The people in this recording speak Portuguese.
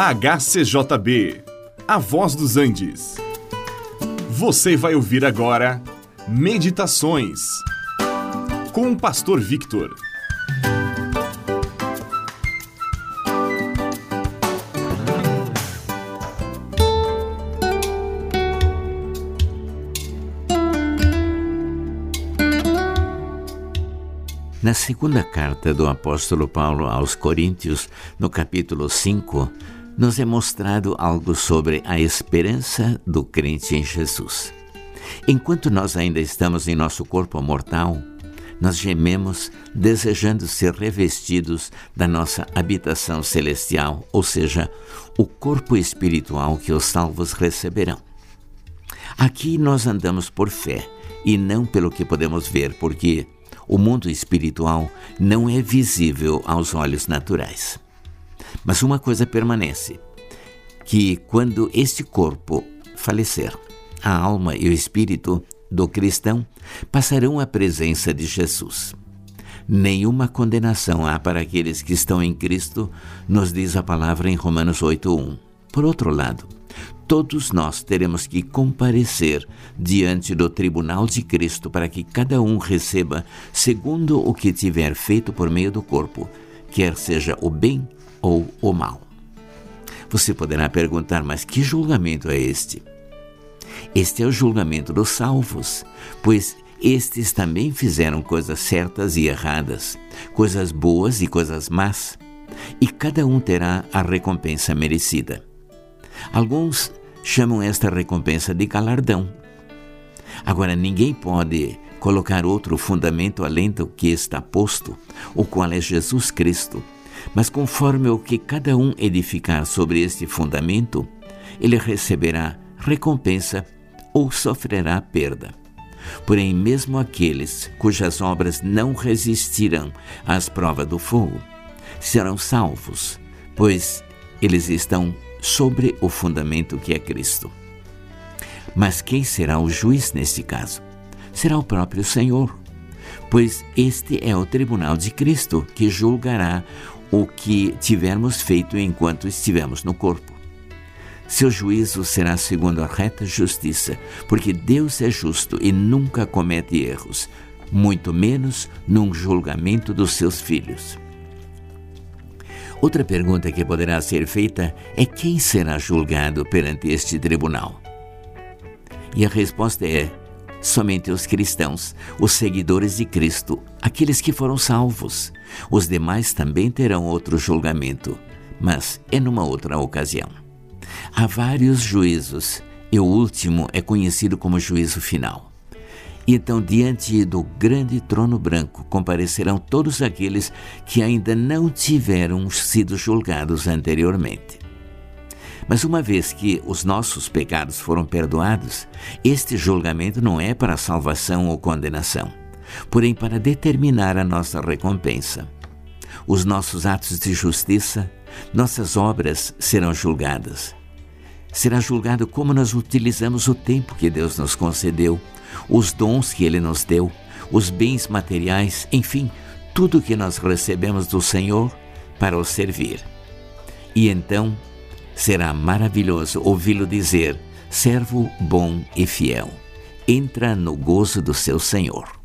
HCJB, A Voz dos Andes. Você vai ouvir agora Meditações com o Pastor Victor. Na segunda carta do apóstolo Paulo aos Coríntios, no capítulo 5, nos é mostrado algo sobre a esperança do crente em Jesus. Enquanto nós ainda estamos em nosso corpo mortal, nós gememos desejando ser revestidos da nossa habitação celestial, ou seja, o corpo espiritual que os salvos receberão. Aqui nós andamos por fé e não pelo que podemos ver, porque o mundo espiritual não é visível aos olhos naturais. Mas uma coisa permanece: que quando este corpo falecer, a alma e o espírito do cristão passarão à presença de Jesus. Nenhuma condenação há para aqueles que estão em Cristo, nos diz a palavra em Romanos 8:1. Por outro lado, todos nós teremos que comparecer diante do tribunal de Cristo para que cada um receba segundo o que tiver feito por meio do corpo, quer seja o bem ou o mal. Você poderá perguntar, mas que julgamento é este? Este é o julgamento dos salvos, pois estes também fizeram coisas certas e erradas, coisas boas e coisas más, e cada um terá a recompensa merecida. Alguns chamam esta recompensa de galardão. Agora, ninguém pode colocar outro fundamento além do que está posto, o qual é Jesus Cristo mas conforme o que cada um edificar sobre este fundamento, ele receberá recompensa ou sofrerá perda. Porém, mesmo aqueles cujas obras não resistirão às provas do fogo serão salvos, pois eles estão sobre o fundamento que é Cristo. Mas quem será o juiz neste caso? Será o próprio Senhor, pois este é o tribunal de Cristo que julgará o que tivermos feito enquanto estivermos no corpo. Seu juízo será segundo a reta justiça, porque Deus é justo e nunca comete erros, muito menos num julgamento dos seus filhos. Outra pergunta que poderá ser feita é quem será julgado perante este tribunal? E a resposta é: somente os cristãos, os seguidores de Cristo, aqueles que foram salvos. Os demais também terão outro julgamento, mas é numa outra ocasião. Há vários juízos e o último é conhecido como juízo final. Então, diante do grande trono branco, comparecerão todos aqueles que ainda não tiveram sido julgados anteriormente. Mas uma vez que os nossos pecados foram perdoados, este julgamento não é para salvação ou condenação, porém para determinar a nossa recompensa. Os nossos atos de justiça, nossas obras serão julgadas. Será julgado como nós utilizamos o tempo que Deus nos concedeu, os dons que Ele nos deu, os bens materiais, enfim, tudo que nós recebemos do Senhor para o servir. E então Será maravilhoso ouvi-lo dizer: servo bom e fiel, entra no gozo do seu Senhor.